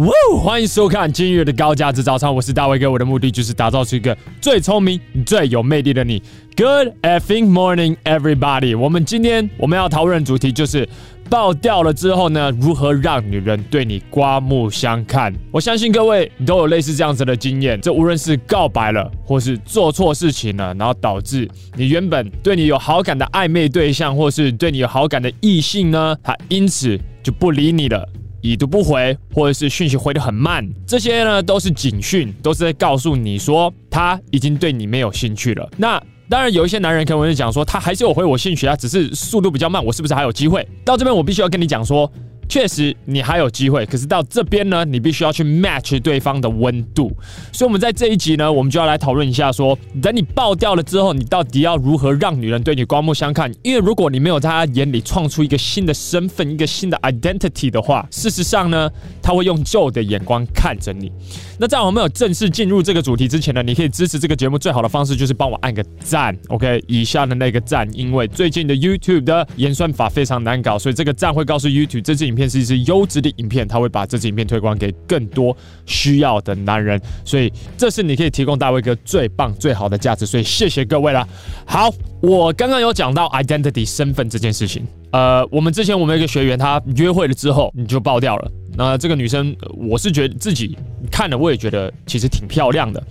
哇！欢迎收看今日的高价值早餐，我是大卫哥，我的目的就是打造出一个最聪明、最有魅力的你。Good effing morning, everybody！我们今天我们要讨论的主题就是爆掉了之后呢，如何让女人对你刮目相看？我相信各位都有类似这样子的经验，这无论是告白了，或是做错事情了，然后导致你原本对你有好感的暧昧对象，或是对你有好感的异性呢，他因此就不理你了。已读不回，或者是讯息回得很慢，这些呢都是警讯，都是在告诉你说他已经对你没有兴趣了。那当然有一些男人可能会讲说，他还是有回我兴趣啊，只是速度比较慢，我是不是还有机会？到这边我必须要跟你讲说。确实，你还有机会，可是到这边呢，你必须要去 match 对方的温度。所以，我们在这一集呢，我们就要来讨论一下说，等你爆掉了之后，你到底要如何让女人对你刮目相看？因为如果你没有在她眼里创出一个新的身份、一个新的 identity 的话，事实上呢，她会用旧的眼光看着你。那在我们有正式进入这个主题之前呢，你可以支持这个节目最好的方式就是帮我按个赞，OK？以下的那个赞，因为最近的 YouTube 的演算法非常难搞，所以这个赞会告诉 YouTube 这支影片片是一支优质的影片，他会把这支影片推广给更多需要的男人，所以这是你可以提供大卫哥最棒最好的价值，所以谢谢各位了。好，我刚刚有讲到 identity 身份这件事情，呃，我们之前我们有一个学员他约会了之后你就爆掉了。那这个女生，我是觉得自己看了，我也觉得其实挺漂亮的。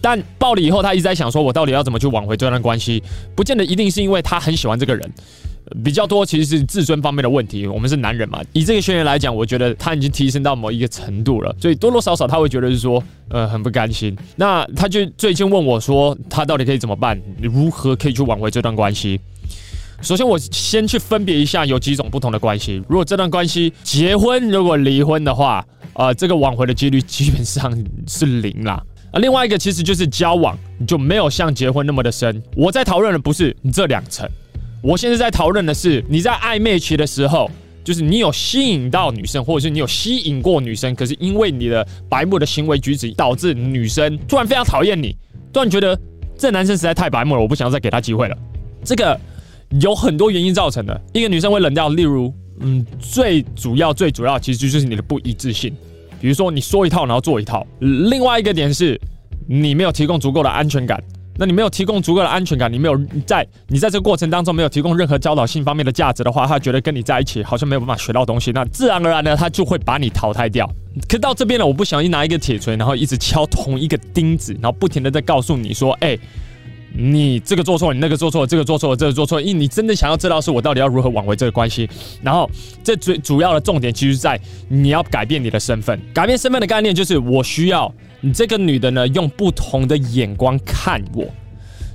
但爆了以后，她一直在想，说我到底要怎么去挽回这段关系？不见得一定是因为她很喜欢这个人，比较多其实是自尊方面的问题。我们是男人嘛，以这个学员来讲，我觉得他已经提升到某一个程度了，所以多多少少他会觉得是说，呃，很不甘心。那他就最近问我说，他到底可以怎么办？如何可以去挽回这段关系？首先，我先去分别一下有几种不同的关系。如果这段关系结婚，如果离婚的话，呃，这个挽回的几率基本上是零啦。啊，另外一个其实就是交往，就没有像结婚那么的深。我在讨论的不是这两层，我现在在讨论的是你在暧昧期的时候，就是你有吸引到女生，或者是你有吸引过女生，可是因为你的白目的行为举止，导致女生突然非常讨厌你，突然觉得这男生实在太白目了，我不想要再给他机会了。这个。有很多原因造成的，一个女生会冷掉，例如，嗯，最主要、最主要其实就是你的不一致性，比如说你说一套，然后做一套。另外一个点是，你没有提供足够的安全感。那你没有提供足够的安全感，你没有在你在这个过程当中没有提供任何教导性方面的价值的话，他觉得跟你在一起好像没有办法学到东西，那自然而然呢，他就会把你淘汰掉。可到这边呢，我不小心拿一个铁锤，然后一直敲同一个钉子，然后不停的在告诉你说，哎。你这个做错，你那个做错，这个做错，这个做错，因为你真的想要知道是我到底要如何挽回这个关系。然后，这最主要的重点其实在你要改变你的身份。改变身份的概念就是，我需要你这个女的呢，用不同的眼光看我。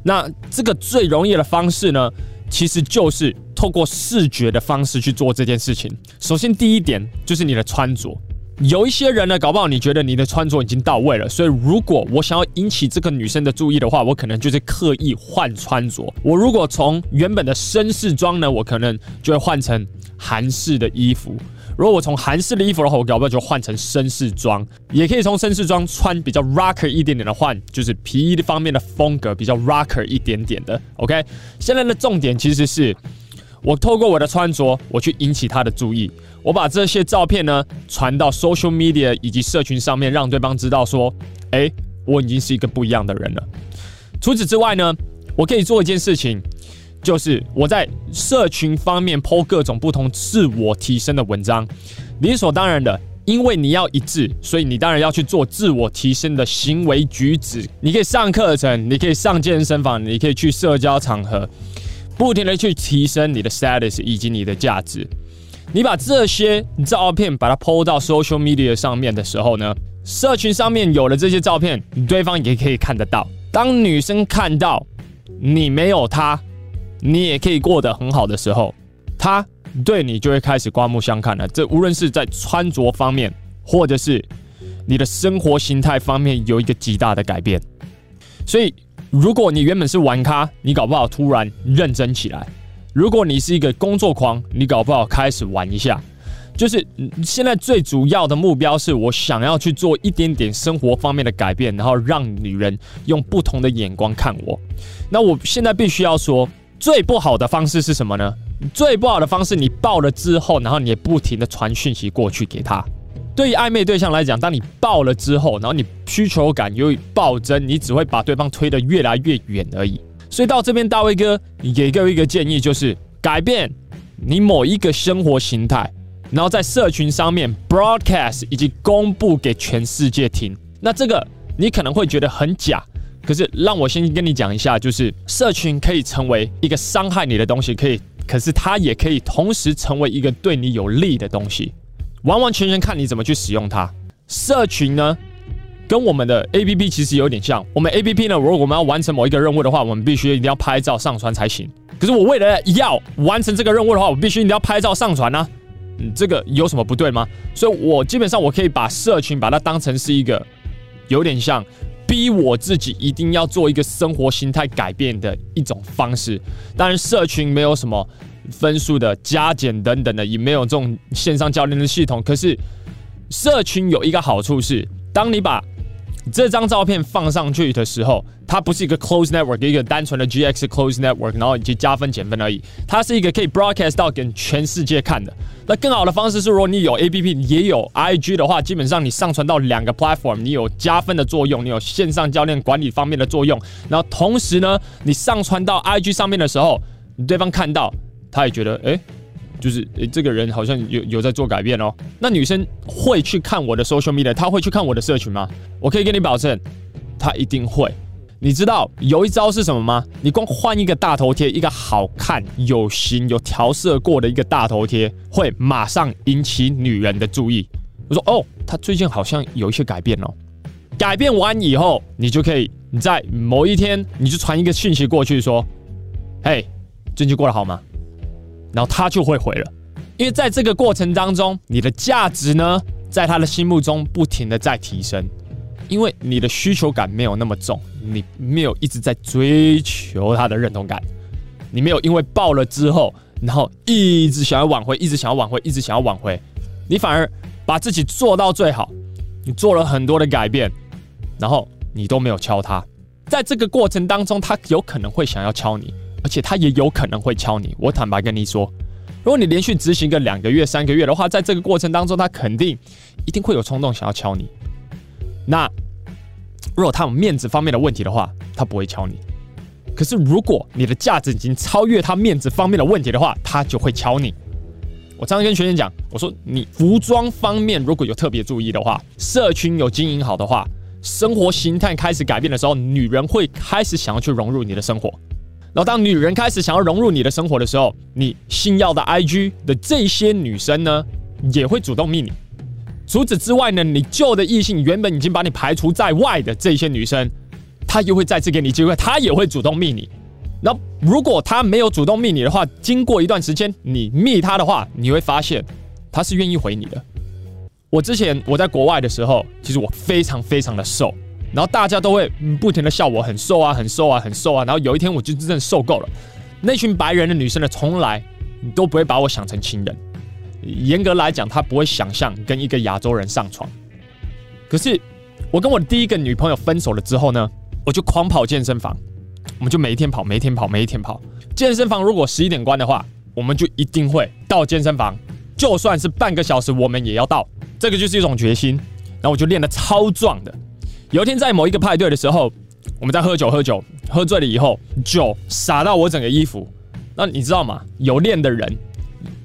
那这个最容易的方式呢，其实就是透过视觉的方式去做这件事情。首先，第一点就是你的穿着。有一些人呢，搞不好你觉得你的穿着已经到位了，所以如果我想要引起这个女生的注意的话，我可能就是刻意换穿着。我如果从原本的绅士装呢，我可能就会换成韩式的衣服；如果我从韩式的衣服的话，我搞不好就换成绅士装。也可以从绅士装穿比较 rocker 一点点的换，就是皮衣的方面的风格比较 rocker 一点点的。OK，现在的重点其实是。我透过我的穿着，我去引起他的注意。我把这些照片呢传到 social media 以及社群上面，让对方知道说，诶，我已经是一个不一样的人了。除此之外呢，我可以做一件事情，就是我在社群方面 po 各种不同自我提升的文章。理所当然的，因为你要一致，所以你当然要去做自我提升的行为举止。你可以上课程，你可以上健身房，你可以去社交场合。不停的去提升你的 status 以及你的价值。你把这些照片把它 po 到 social media 上面的时候呢，社群上面有了这些照片，对方也可以看得到。当女生看到你没有她，你也可以过得很好的时候，他对你就会开始刮目相看了。这无论是在穿着方面，或者是你的生活形态方面，有一个极大的改变。所以。如果你原本是玩咖，你搞不好突然认真起来；如果你是一个工作狂，你搞不好开始玩一下。就是现在最主要的目标是我想要去做一点点生活方面的改变，然后让女人用不同的眼光看我。那我现在必须要说，最不好的方式是什么呢？最不好的方式，你爆了之后，然后你也不停的传讯息过去给他。对于暧昧对象来讲，当你爆了之后，然后你需求感又暴增，你只会把对方推得越来越远而已。所以到这边，大卫哥你给各位一个建议，就是改变你某一个生活形态，然后在社群上面 broadcast 以及公布给全世界听。那这个你可能会觉得很假，可是让我先跟你讲一下，就是社群可以成为一个伤害你的东西，可以，可是它也可以同时成为一个对你有利的东西，完完全全看你怎么去使用它。社群呢，跟我们的 APP 其实有点像。我们 APP 呢，如果我们要完成某一个任务的话，我们必须一定要拍照上传才行。可是我为了要完成这个任务的话，我必须一定要拍照上传呢。嗯，这个有什么不对吗？所以我基本上我可以把社群把它当成是一个有点像逼我自己一定要做一个生活心态改变的一种方式。当然，社群没有什么分数的加减等等的，也没有这种线上教练的系统。可是社群有一个好处是，当你把这张照片放上去的时候，它不是一个 close network，一个单纯的 GX close network，然后以及加分减分而已。它是一个可以 broadcast 到给全世界看的。那更好的方式是，如果你有 APP 也有 IG 的话，基本上你上传到两个 platform，你有加分的作用，你有线上教练管理方面的作用。然后同时呢，你上传到 IG 上面的时候，对方看到，他也觉得，哎。就是、这个人好像有有在做改变哦。那女生会去看我的 social media，她会去看我的社群吗？我可以跟你保证，她一定会。你知道有一招是什么吗？你光换一个大头贴，一个好看、有型、有调色过的一个大头贴，会马上引起女人的注意。我说哦，她最近好像有一些改变哦。改变完以后，你就可以你在某一天，你就传一个讯息过去说：“嘿，最近过得好吗？”然后他就会回了，因为在这个过程当中，你的价值呢，在他的心目中不停的在提升，因为你的需求感没有那么重，你没有一直在追求他的认同感，你没有因为爆了之后，然后一直想要挽回，一直想要挽回，一直想要挽回，你反而把自己做到最好，你做了很多的改变，然后你都没有敲他，在这个过程当中，他有可能会想要敲你。而且他也有可能会敲你。我坦白跟你说，如果你连续执行个两个月、三个月的话，在这个过程当中，他肯定一定会有冲动想要敲你。那如果他有面子方面的问题的话，他不会敲你。可是如果你的价值已经超越他面子方面的问题的话，他就会敲你。我常常跟学员讲，我说你服装方面如果有特别注意的话，社群有经营好的话，生活形态开始改变的时候，女人会开始想要去融入你的生活。然后，当女人开始想要融入你的生活的时候，你新要的 IG 的这些女生呢，也会主动密你。除此之外呢，你旧的异性原本已经把你排除在外的这些女生，她又会再次给你机会，她也会主动密你。那，如果她没有主动密你的话，经过一段时间你密她的话，你会发现她是愿意回你的。我之前我在国外的时候，其实我非常非常的瘦。然后大家都会不停的笑我很瘦啊，很瘦啊，很瘦啊。然后有一天我就真的受够了。那群白人的女生呢，从来都不会把我想成情人。严格来讲，她不会想象跟一个亚洲人上床。可是我跟我的第一个女朋友分手了之后呢，我就狂跑健身房。我们就每一天跑，每一天跑，每一天跑。健身房如果十一点关的话，我们就一定会到健身房，就算是半个小时，我们也要到。这个就是一种决心。然后我就练得超壮的。有一天在某一个派对的时候，我们在喝酒，喝酒，喝醉了以后，酒洒到我整个衣服。那你知道吗？有练的人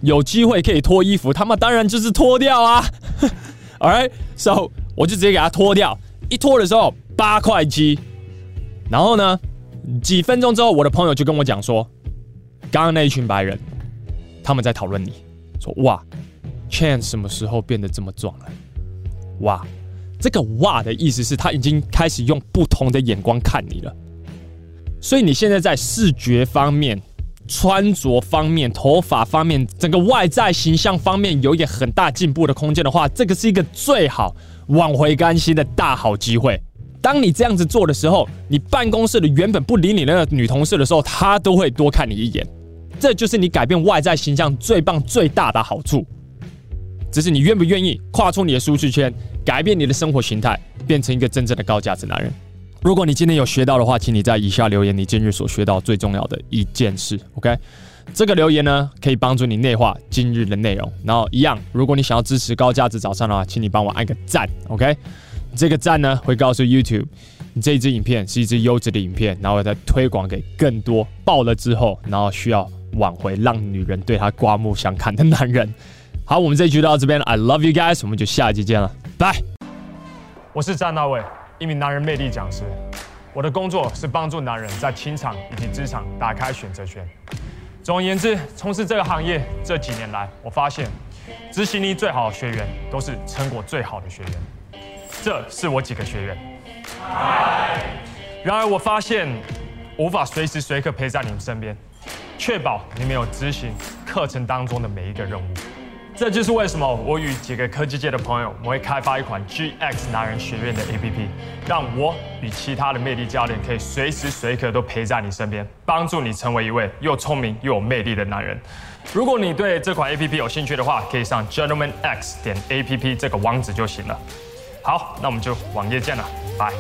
有机会可以脱衣服，他们当然就是脱掉啊。Alright，so 我就直接给他脱掉。一脱的时候八块肌。然后呢，几分钟之后，我的朋友就跟我讲说，刚刚那一群白人他们在讨论你，说哇，Chance 什么时候变得这么壮了？哇。这个“哇”的意思是他已经开始用不同的眼光看你了，所以你现在在视觉方面、穿着方面、头发方面、整个外在形象方面有一个很大进步的空间的话，这个是一个最好挽回关系的大好机会。当你这样子做的时候，你办公室的原本不理你那个女同事的时候，她都会多看你一眼。这就是你改变外在形象最棒、最大的好处。只是你愿不愿意跨出你的舒适圈？改变你的生活形态，变成一个真正的高价值男人。如果你今天有学到的话，请你在以下留言你今日所学到最重要的一件事。OK，这个留言呢，可以帮助你内化今日的内容。然后一样，如果你想要支持高价值早上的话，请你帮我按个赞，OK？这个赞呢，会告诉 YouTube，你这一支影片是一支优质的影片，然后再推广给更多爆了之后，然后需要挽回让女人对他刮目相看的男人。好，我们这一局到这边，I love you guys，我们就下一集见了，拜。我是詹大卫，一名男人魅力讲师。我的工作是帮助男人在情场以及职场打开选择权。总而言之，从事这个行业这几年来，我发现执行力最好的学员都是成果最好的学员。这是我几个学员。然而，我发现无法随时随刻陪在你们身边，确保你们有执行课程当中的每一个任务。这就是为什么我与几个科技界的朋友，我会开发一款 GX 男人学院的 APP，让我与其他的魅力教练可以随时随刻都陪在你身边，帮助你成为一位又聪明又有魅力的男人。如果你对这款 APP 有兴趣的话，可以上 gentlemanx 点 APP 这个网址就行了。好，那我们就网页见了，拜。